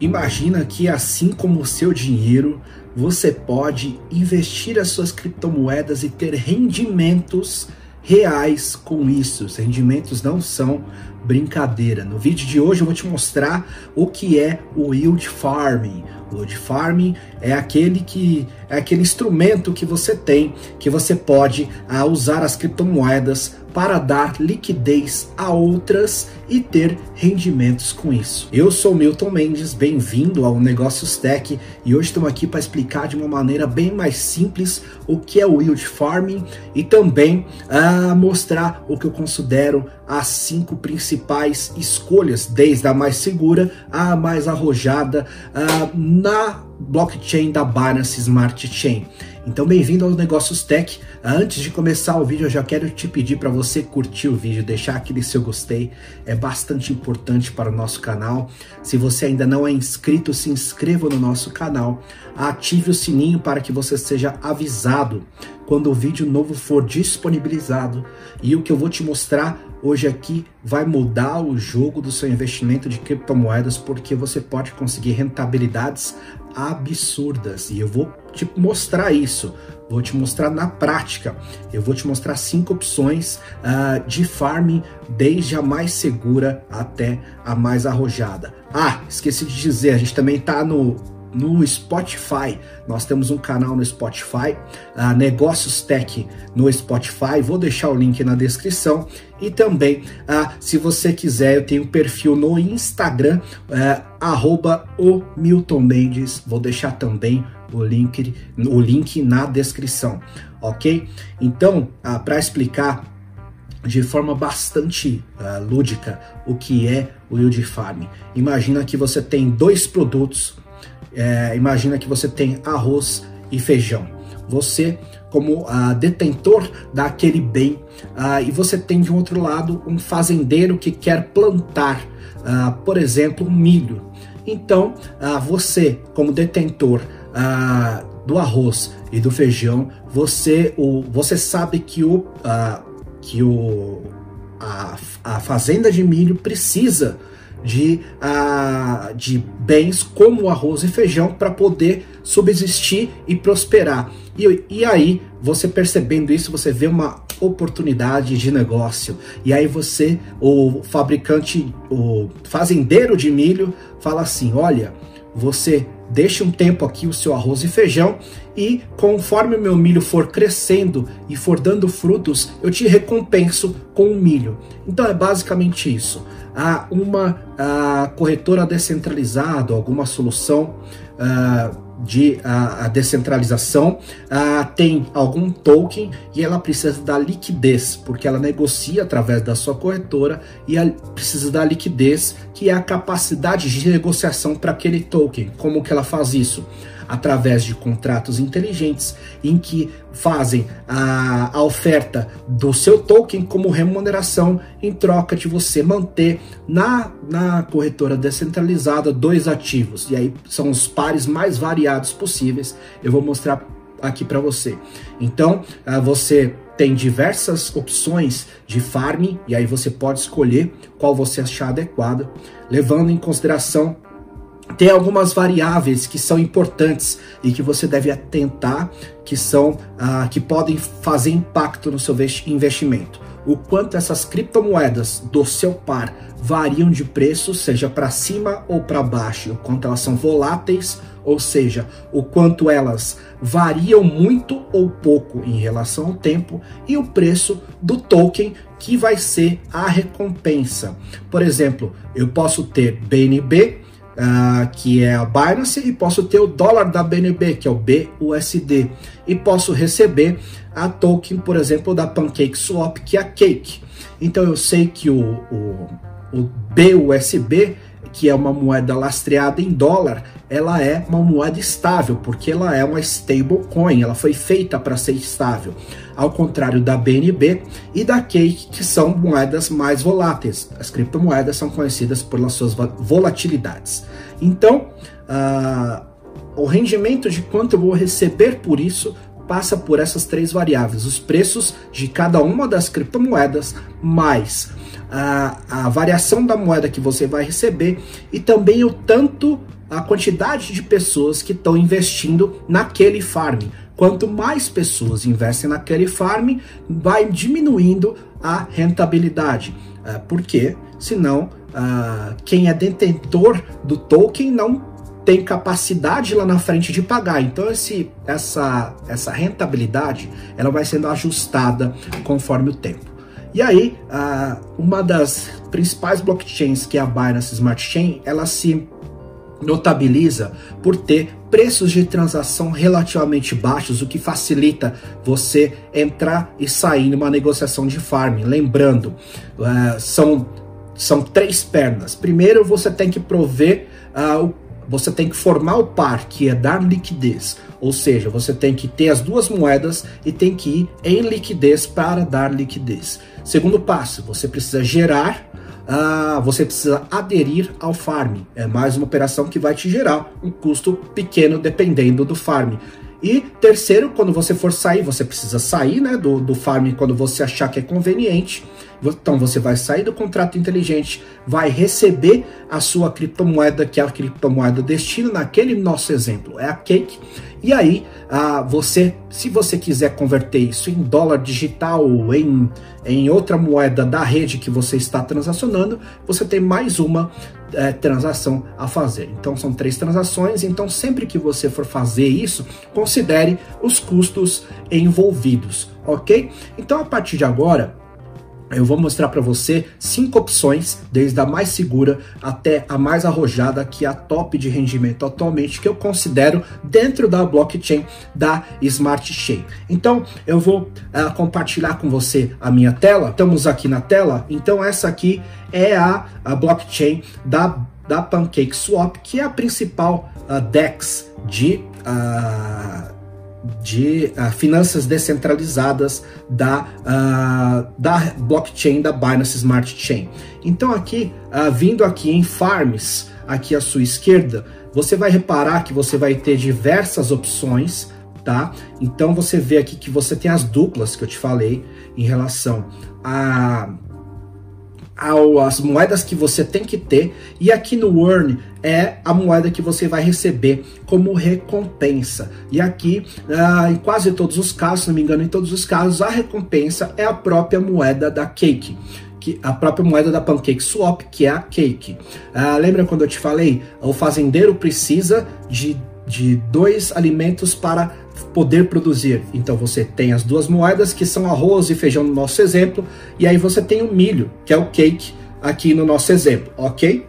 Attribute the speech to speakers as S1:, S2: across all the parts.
S1: Imagina que assim como o seu dinheiro, você pode investir as suas criptomoedas e ter rendimentos reais com isso. Os rendimentos não são brincadeira. No vídeo de hoje eu vou te mostrar o que é o yield farming. O yield farming é aquele que é aquele instrumento que você tem que você pode uh, usar as criptomoedas para dar liquidez a outras e ter rendimentos com isso. Eu sou Milton Mendes, bem-vindo ao Negócios Tech e hoje estamos aqui para explicar de uma maneira bem mais simples o que é o yield farming e também uh, mostrar o que eu considero as cinco principais escolhas, desde a mais segura à mais arrojada uh, na blockchain da Binance Smart Chain. Então, bem-vindo aos Negócios Tech. Antes de começar o vídeo, eu já quero te pedir para você curtir o vídeo, deixar aquele seu gostei, é bastante importante para o nosso canal. Se você ainda não é inscrito, se inscreva no nosso canal, ative o sininho para que você seja avisado quando o vídeo novo for disponibilizado. E o que eu vou te mostrar hoje aqui vai mudar o jogo do seu investimento de criptomoedas porque você pode conseguir rentabilidades absurdas e eu vou te mostrar isso. Vou te mostrar na prática. Eu vou te mostrar cinco opções uh, de farming, desde a mais segura até a mais arrojada. Ah, esqueci de dizer, a gente também está no no Spotify. Nós temos um canal no Spotify, uh, Negócios Tech no Spotify. Vou deixar o link na descrição. E também, uh, se você quiser, eu tenho um perfil no Instagram, uh, arroba o Milton Mendes. Vou deixar também o link, o link na descrição, ok? Então, uh, para explicar de forma bastante uh, lúdica o que é o yield farming. Imagina que você tem dois produtos é, imagina que você tem arroz e feijão. Você, como uh, detentor daquele bem, uh, e você tem de um outro lado um fazendeiro que quer plantar, uh, por exemplo, milho. Então, você, como detentor do arroz e do feijão, você, o, você sabe que o, que o, a, a fazenda de milho precisa de, uh, de bens como arroz e feijão para poder subsistir e prosperar. E, e aí, você percebendo isso, você vê uma oportunidade de negócio. E aí você, o fabricante, o fazendeiro de milho, fala assim: olha, você deixe um tempo aqui o seu arroz e feijão e conforme o meu milho for crescendo e for dando frutos, eu te recompenso com o milho. Então é basicamente isso. Há uma a, corretora descentralizada, alguma solução a, de a, a descentralização tem algum token e ela precisa da liquidez, porque ela negocia através da sua corretora e precisa da liquidez, que é a capacidade de negociação para aquele token. Como que ela faz isso? Através de contratos inteligentes em que fazem a, a, oferta do seu token como remuneração em troca de você manter na, na corretora descentralizada dois ativos. E aí são os pares mais variados possíveis. Eu vou mostrar aqui para você. Então, uh, você tem diversas opções de farming e aí você pode escolher qual você achar adequada, levando em consideração tem algumas variáveis que são importantes e que você deve atentar, que são ah, que podem fazer impacto no seu investimento. O quanto essas criptomoedas do seu par variam de preço, seja para cima ou para baixo, o quanto elas são voláteis, ou seja, o quanto elas variam muito ou pouco em relação ao tempo, e o preço do token que vai ser a recompensa. Por exemplo, eu posso ter BNB uh, que é a Binance, e posso ter o dólar da BNB, que é o BUSD, e posso receber a token, por exemplo, da Pancake Swap, que é a Cake. Então eu sei que o, o, o BUSB que é uma moeda lastreada em dólar, ela é uma moeda estável, porque ela é uma stablecoin, ela foi feita para ser estável. Ao contrário da BNB e da Cake, que são moedas mais voláteis. As criptomoedas são conhecidas pelas suas volatilidades. Então, uh, o rendimento de quanto eu vou receber por isso passa por essas três variáveis: os preços de cada uma das criptomoedas, mais a, a variação da moeda que você vai receber e também o tanto a quantidade de pessoas que estão investindo naquele farm. Quanto mais pessoas investem naquele farm, vai diminuindo a rentabilidade. Uh, porque, senão, uh, quem é detentor do token não tem capacidade lá na frente de pagar. Então esse, essa, essa rentabilidade ela vai sendo ajustada conforme o tempo. E aí, uh, uma das principais blockchains, que é a Binance Smart Chain, ela se notabiliza por ter preços de transação relativamente baixos, o que facilita você entrar e sair numa negociação de farm. Lembrando, uh, são, são três pernas. Primeiro, você tem que prover uh, você tem que formar o par, que é dar liquidez. Ou seja, você tem que ter as duas moedas e tem que ir em liquidez para dar liquidez. Segundo passo, você precisa gerar ah, você precisa aderir ao farm. É mais uma operação que vai te gerar um custo pequeno dependendo do farm. E terceiro, quando você for sair, você precisa sair né, do, do farm quando você achar que é conveniente. Então você vai sair do contrato inteligente, vai receber a sua criptomoeda, que é a criptomoeda destino, naquele nosso exemplo, é a Cake. E aí, ah, você, se você quiser converter isso em dólar digital ou em, em outra moeda da rede que você está transacionando, você tem mais uma é, transação a fazer. Então são três transações, então sempre que você for fazer isso, considere os custos envolvidos, ok? Então a partir de agora, eu vou mostrar para você cinco opções, desde a mais segura até a mais arrojada, que é a top de rendimento atualmente, que eu considero dentro da blockchain da Smart Chain. Então, eu vou uh, compartilhar com você a minha tela. Estamos aqui na tela. Então, essa aqui é a, a blockchain da, da PancakeSwap, que é a principal uh, DEX de. Uh, de uh, finanças descentralizadas da, uh, da blockchain da Binance Smart Chain. Então aqui, uh, vindo aqui em Farms, aqui à sua esquerda, você vai reparar que você vai ter diversas opções, tá? Então você vê aqui que você tem as duplas que eu te falei em relação a as moedas que você tem que ter e aqui no Earn é a moeda que você vai receber como recompensa. E aqui, ah, em quase todos os casos, se não me engano, em todos os casos, a recompensa é a própria moeda da Cake. Que, a própria moeda da Pancake Swap, que é a Cake. Ah, lembra quando eu te falei? O fazendeiro precisa de, de dois alimentos para poder produzir. Então você tem as duas moedas que são arroz e feijão no nosso exemplo, e aí você tem o milho, que é o cake aqui no nosso exemplo, ok?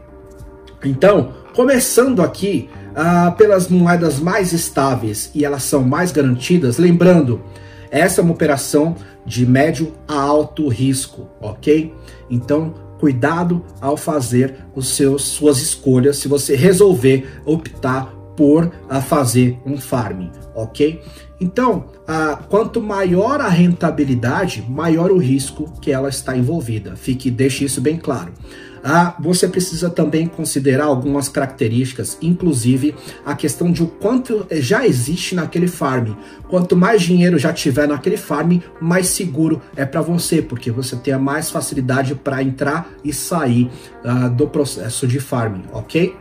S1: Então, começando aqui ah, pelas moedas mais estáveis e elas são mais garantidas, lembrando, essa é uma operação de médio a alto risco, ok? Então, cuidado ao fazer os seus suas escolhas se você resolver optar por a fazer um farming, ok? Então, a, quanto maior a rentabilidade, maior o risco que ela está envolvida. Fique, deixe isso bem claro. Ah, você precisa também considerar algumas características, inclusive a questão de o quanto já existe naquele farm. Quanto mais dinheiro já tiver naquele farm, mais seguro é para você, porque você tem a mais facilidade para entrar e sair ah, do processo de farming, ok?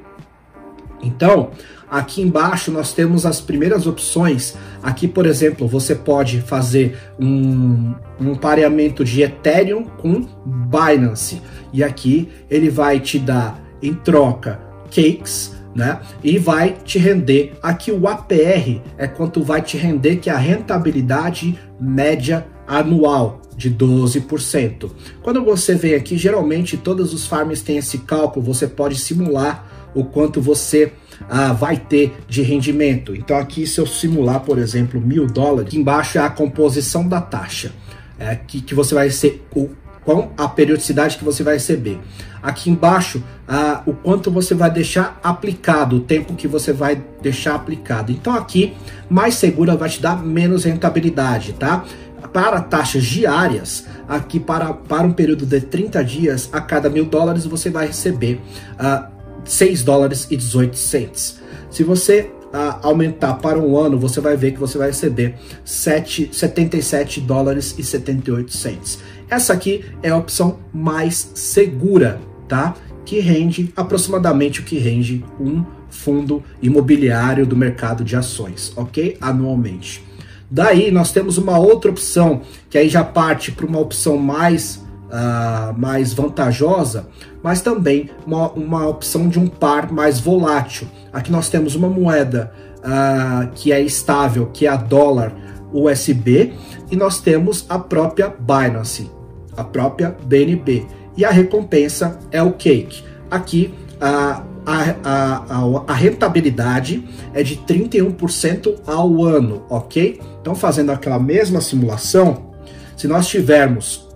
S1: Então, aqui embaixo nós temos as primeiras opções. Aqui, por exemplo, você pode fazer um, um pareamento de Ethereum com Binance. E aqui ele vai te dar em troca cakes, né? E vai te render. Aqui o APR é quanto vai te render, que é a rentabilidade média anual de 12%. Quando você vem aqui, geralmente todos os farms têm esse cálculo, você pode simular o quanto você ah, vai ter de rendimento. Então aqui se eu simular, por exemplo, mil dólares, embaixo é a composição da taxa, é, que, você vai ser o com a periodicidade que você vai receber. Aqui embaixo, ah, o quanto você vai deixar aplicado, o tempo que você vai deixar aplicado. Então aqui, mais segura vai te dar menos rentabilidade, tá? Para taxas diárias, aqui para, para um período de 30 dias, a cada mil dólares você vai receber ah, 6 dólares e 18 cents. Se você uh, aumentar para um ano, você vai ver que você vai receber 7, 77 dólares e 78 cents. Essa aqui é a opção mais segura, tá? Que rende aproximadamente o que rende um fundo imobiliário do mercado de ações, ok? Anualmente. Daí nós temos uma outra opção que aí já parte para uma opção mais, uh, mais vantajosa, mas também uma, uma opção de um par mais volátil. Aqui nós temos uma moeda uh, que é estável, que é a dólar USB, e nós temos a própria Binance, a própria BNB. E a recompensa é o Cake. Aqui a, a, a, a rentabilidade é de 31% ao ano, ok? Então, fazendo aquela mesma simulação, se nós tivermos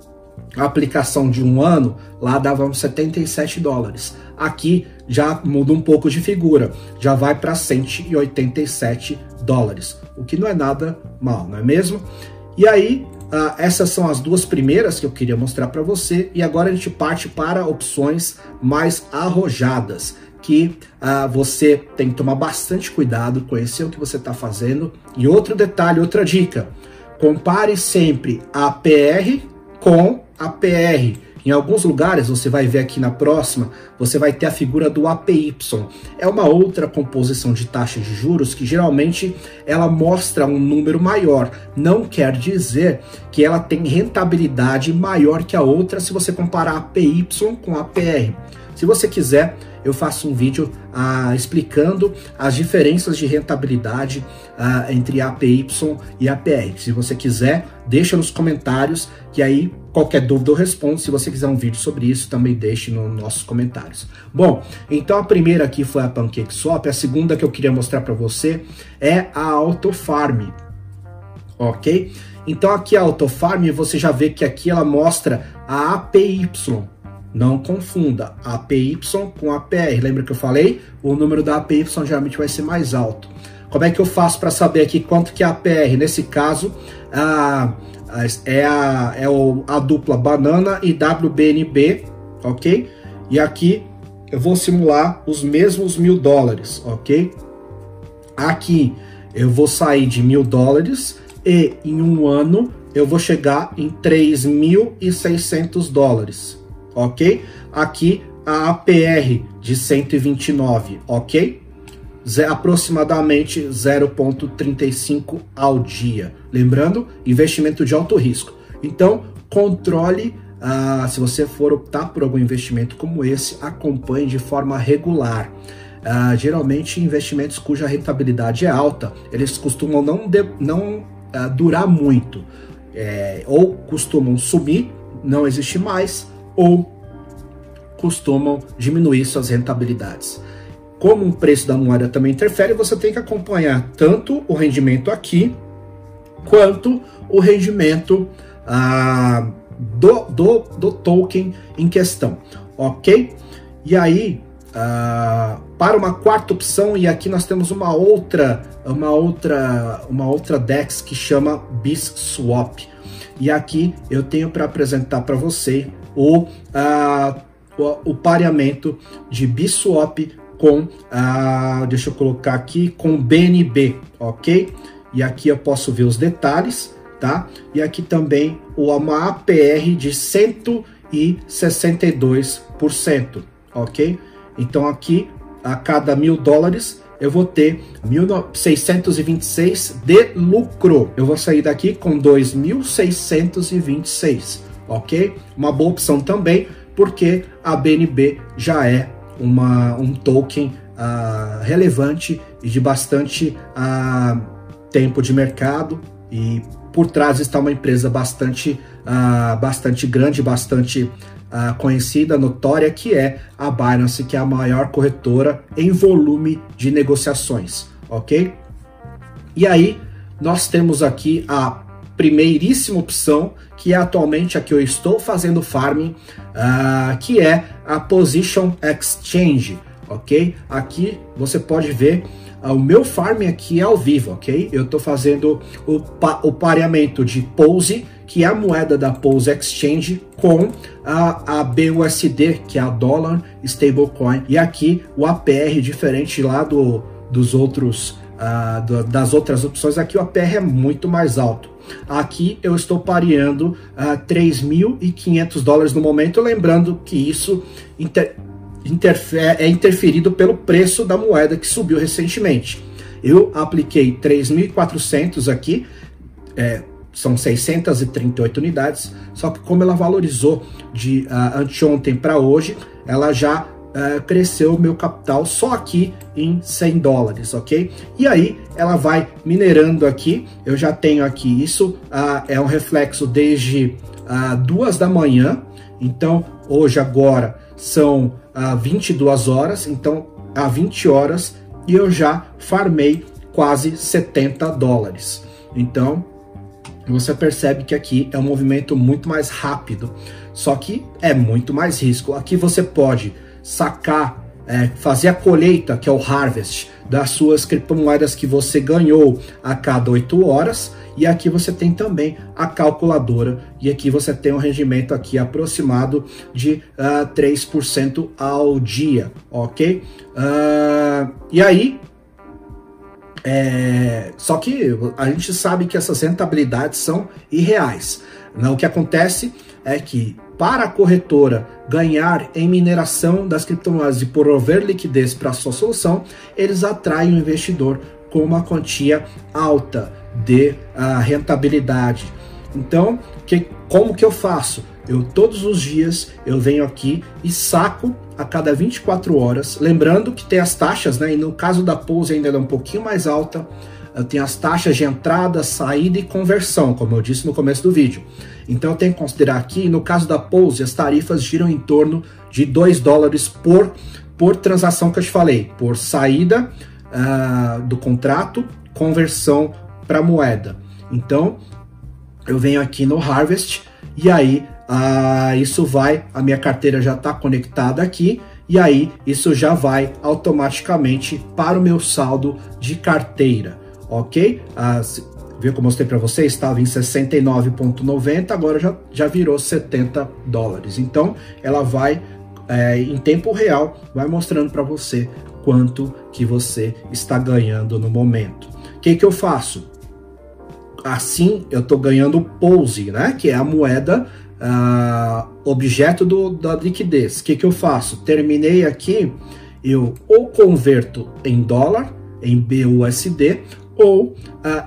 S1: a aplicação de um ano, lá dava 77 dólares. Aqui já muda um pouco de figura, já vai para 187 dólares, o que não é nada mal, não é mesmo? E aí, Uh, essas são as duas primeiras que eu queria mostrar para você e agora a gente parte para opções mais arrojadas que uh, você tem que tomar bastante cuidado, conhecer o que você está fazendo. E outro detalhe, outra dica: compare sempre a PR com a PR. Em alguns lugares, você vai ver aqui na próxima, você vai ter a figura do APY. É uma outra composição de taxa de juros que geralmente ela mostra um número maior. Não quer dizer que ela tem rentabilidade maior que a outra se você comparar APY com APR. Se você quiser, eu faço um vídeo ah, explicando as diferenças de rentabilidade ah, entre APY e APR. Se você quiser, deixa nos comentários que aí qualquer dúvida eu respondo. Se você quiser um vídeo sobre isso, também deixe nos nossos comentários. Bom, então a primeira aqui foi a PancakeSwap, a segunda que eu queria mostrar para você é a AutoFarm, ok? Então aqui a AutoFarm, você já vê que aqui ela mostra a APY, não confunda APY com APR. Lembra que eu falei? O número da APY geralmente vai ser mais alto. Como é que eu faço para saber aqui quanto que é a APR? Nesse caso, a, a, é, a, é a dupla banana e WBNB, ok? E aqui eu vou simular os mesmos mil dólares, ok? Aqui eu vou sair de mil dólares e em um ano eu vou chegar em 3.600 dólares ok? Aqui a APR de 129, ok? Aproximadamente 0,35 ao dia. Lembrando, investimento de alto risco. Então, controle, ah, se você for optar por algum investimento como esse, acompanhe de forma regular. Ah, geralmente, investimentos cuja rentabilidade é alta, eles costumam não, de, não ah, durar muito, é, ou costumam sumir, não existe mais, ou costumam diminuir suas rentabilidades. Como o preço da moeda também interfere, você tem que acompanhar tanto o rendimento aqui quanto o rendimento ah, do, do, do token em questão, ok? E aí, ah, para uma quarta opção, e aqui nós temos uma outra, uma outra, uma outra DEX que chama BISSwap. E aqui eu tenho para apresentar para você o uh, o, o pareamento de BSwap com, ah, deixa eu colocar aqui, com BNB, ok? E aqui eu posso ver os detalhes, tá? E aqui também uma APR de 162%, ok? Então aqui, a cada mil dólares, eu vou ter 1.626 de lucro. Eu vou sair daqui com 2.626, ok? Uma boa opção também porque a BNB já é uma, um token uh, relevante e de bastante uh, tempo de mercado e por trás está uma empresa bastante, uh, bastante grande, bastante conhecida, notória, que é a Binance, que é a maior corretora em volume de negociações, ok? E aí nós temos aqui a primeiríssima opção, que é atualmente a que eu estou fazendo farming, uh, que é a Position Exchange, ok? Aqui você pode ver uh, o meu farming aqui é ao vivo, ok? Eu estou fazendo o, pa o pareamento de Pose, que é a moeda da Pose Exchange, com a, a BUSD, que é a Dollar Stablecoin. E aqui o APR, diferente lá do, dos outros, uh, do, das outras opções, aqui o APR é muito mais alto. Aqui eu estou pareando uh, ah, 3.500 dólares no momento, lembrando que isso inter é interferido pelo preço da moeda que subiu recentemente. Eu apliquei 3.400 aqui, é, são 638 unidades, só que como ela valorizou de uh, anteontem para hoje, ela já uh, cresceu o meu capital só aqui em 100 dólares, ok? E aí ela vai minerando aqui, eu já tenho aqui isso, uh, é um reflexo desde uh, duas da manhã, então hoje agora são uh, 22 horas, então há 20 horas e eu já farmei quase 70 dólares. Então você percebe que aqui é um movimento muito mais rápido, só que é muito mais risco. Aqui você pode sacar, é, fazer a colheita, que é o harvest, das suas criptomoedas que você ganhou a cada 8 horas. E aqui você tem também a calculadora, e aqui você tem um rendimento aqui aproximado de uh, ah, 3% ao dia, ok? Uh, e aí, é, só que a gente sabe que essas rentabilidades são irreais. Né? O que acontece é que para a corretora ganhar em mineração das criptomoedas e prover liquidez para sua solução, eles atraem o investidor com uma quantia alta de uh, rentabilidade. Então, que, como que eu faço? Eu todos os dias eu venho aqui e saco a cada 24 horas, lembrando que tem as taxas, né? E no caso da Pose ainda é um pouquinho mais alta. Eu tenho as taxas de entrada, saída e conversão, como eu disse no começo do vídeo. Então eu tenho que considerar aqui, no caso da Pose, as tarifas giram em torno de 2 dólares por, por transação que eu te falei, por saída uh, do contrato, conversão para moeda. Então eu venho aqui no Harvest e aí ah, isso vai, a minha carteira já está conectada aqui, e aí isso já vai automaticamente para o meu saldo de carteira, ok? Ah, viu que eu mostrei para vocês? Estava em 69,90, agora já, já virou 70 dólares. Então ela vai, é, em tempo real, vai mostrando para você quanto que você está ganhando no momento. O que, que eu faço? Assim eu estou ganhando Pose, né? Que é a moeda uh, objeto do, da liquidez. O que, que eu faço? Terminei aqui, eu ou converto em dólar, em BUSD, ou uh,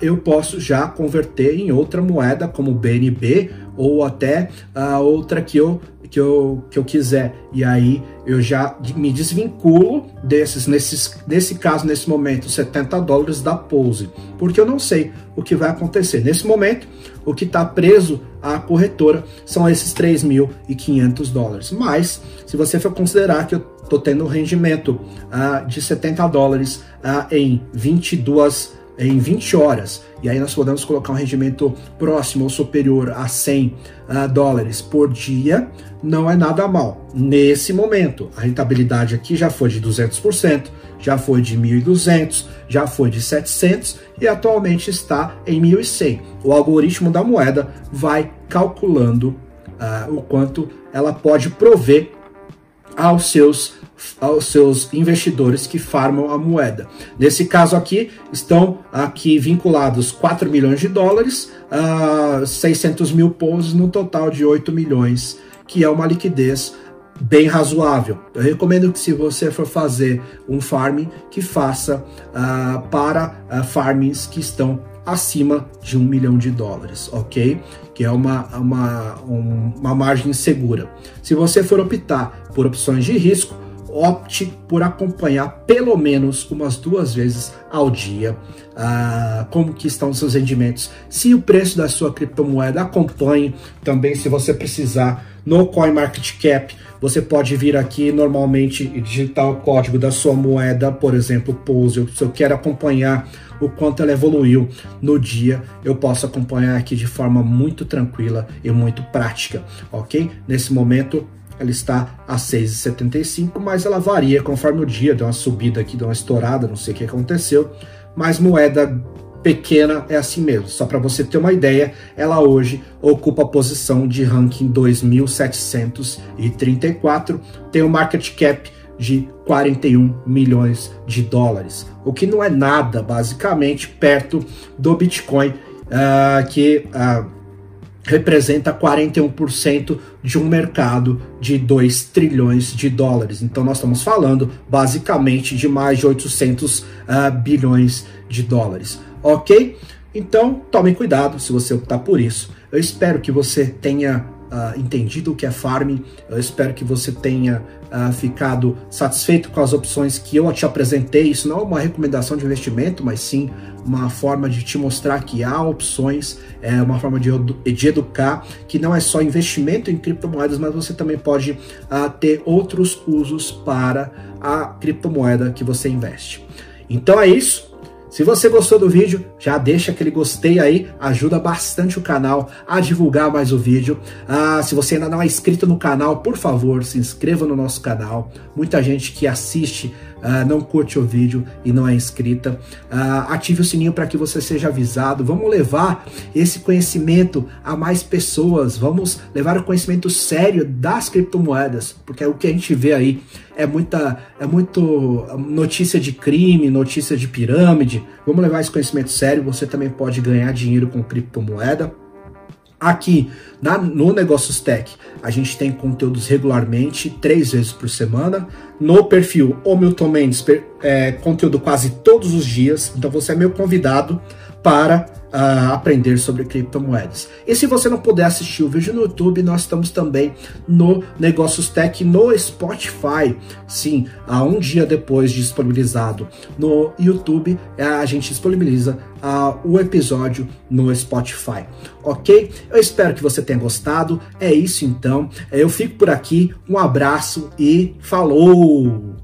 S1: eu posso já converter em outra moeda, como BNB, ou até a uh, outra que eu que eu, que eu quiser. E aí eu já me desvinculo desses, nesses, nesse caso, nesse momento, 70 dólares da Pose, porque eu não sei o que vai acontecer. Nesse momento, o que está preso à corretora são esses 3.500 dólares. Mas, se você for considerar que eu estou tendo um rendimento uh, de 70 dólares uh, em 22 em 20 horas, e aí nós podemos colocar um rendimento próximo ou superior a 100 uh, ah, dólares por dia, não é nada mal. Nesse momento, a rentabilidade aqui já foi de 200%, já foi de 1.200, já foi de 700 e atualmente está em 1.100. O algoritmo da moeda vai calculando uh, o quanto ela pode prover aos seus aos seus investidores que farmam a moeda. Nesse caso aqui, estão aqui vinculados 4 milhões de dólares, a 600 mil pousos no total de 8 milhões, que é uma liquidez bem razoável. Eu recomendo que se você for fazer um farming, que faça uh, para uh, farmings que estão acima de um milhão de dólares, ok? Que é uma, uma, um, uma margem segura. Se você for optar por opções de risco, opte por acompanhar pelo menos umas duas vezes ao dia uh, como que estão os seus rendimentos. Se o preço da sua criptomoeda acompanhe, também se você precisar no CoinMarketCap, você pode vir aqui normalmente e digitar o código da sua moeda, por exemplo, Pose. Se eu quero acompanhar o quanto ela evoluiu no dia, eu posso acompanhar aqui de forma muito tranquila e muito prática, ok? Nesse momento, ela está a 6,75, mas ela varia conforme o dia, deu uma subida aqui, deu uma estourada, não sei o que aconteceu, mas moeda pequena é assim mesmo. Só para você ter uma ideia, ela hoje ocupa a posição de ranking 2734, tem um market cap de 41 milhões de dólares, o que não é nada, basicamente, perto do Bitcoin, uh, que uh, representa 41% de um mercado de 2 trilhões de dólares. Então nós estamos falando basicamente de mais de 800 uh, ah, bilhões de dólares, ok? Então tome cuidado se você optar por isso. Eu espero que você tenha uh, entendido o que é farming. Eu espero que você tenha uh, ficado satisfeito com as opções que eu te apresentei. Isso não é uma recomendação de investimento, mas sim uma forma de te mostrar que há opções, é uma forma de, de educar que não é só investimento em criptomoedas, mas você também pode uh, ter outros usos para a criptomoeda que você investe. Então é isso. Se você gostou do vídeo, já deixa aquele gostei aí, ajuda bastante o canal a divulgar mais o vídeo. Ah, se você ainda não é inscrito no canal, por favor, se inscreva no nosso canal. Muita gente que assiste ah, não curte o vídeo e não é inscrita. Ah, ative o sininho para que você seja avisado. Vamos levar esse conhecimento a mais pessoas. Vamos levar o conhecimento sério das criptomoedas, porque é o que a gente vê aí é muita é muito notícia de crime, notícia de pirâmide. Vamos levar esse conhecimento sério. Você também pode ganhar dinheiro com criptomoeda. Aqui na, no Negócios Tech, a gente tem conteúdos regularmente, três vezes por semana. No perfil O Milton Mendes, é, conteúdo quase todos os dias. Então você é meu convidado para uh, aprender sobre criptomoedas. E se você não puder assistir o vídeo no YouTube, nós estamos também no Negócios Tech no Spotify. Sim, uh, um dia depois de disponibilizado no YouTube, uh, a gente disponibiliza uh, o episódio no Spotify. Ok? Eu espero que você tenha gostado. É isso então. Eu fico por aqui. Um abraço e falou!